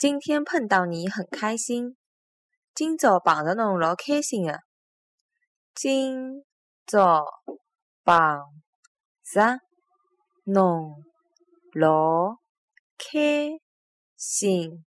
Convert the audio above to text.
今天碰到你很开心，今早碰着侬老开心啊。今早碰着侬老开心。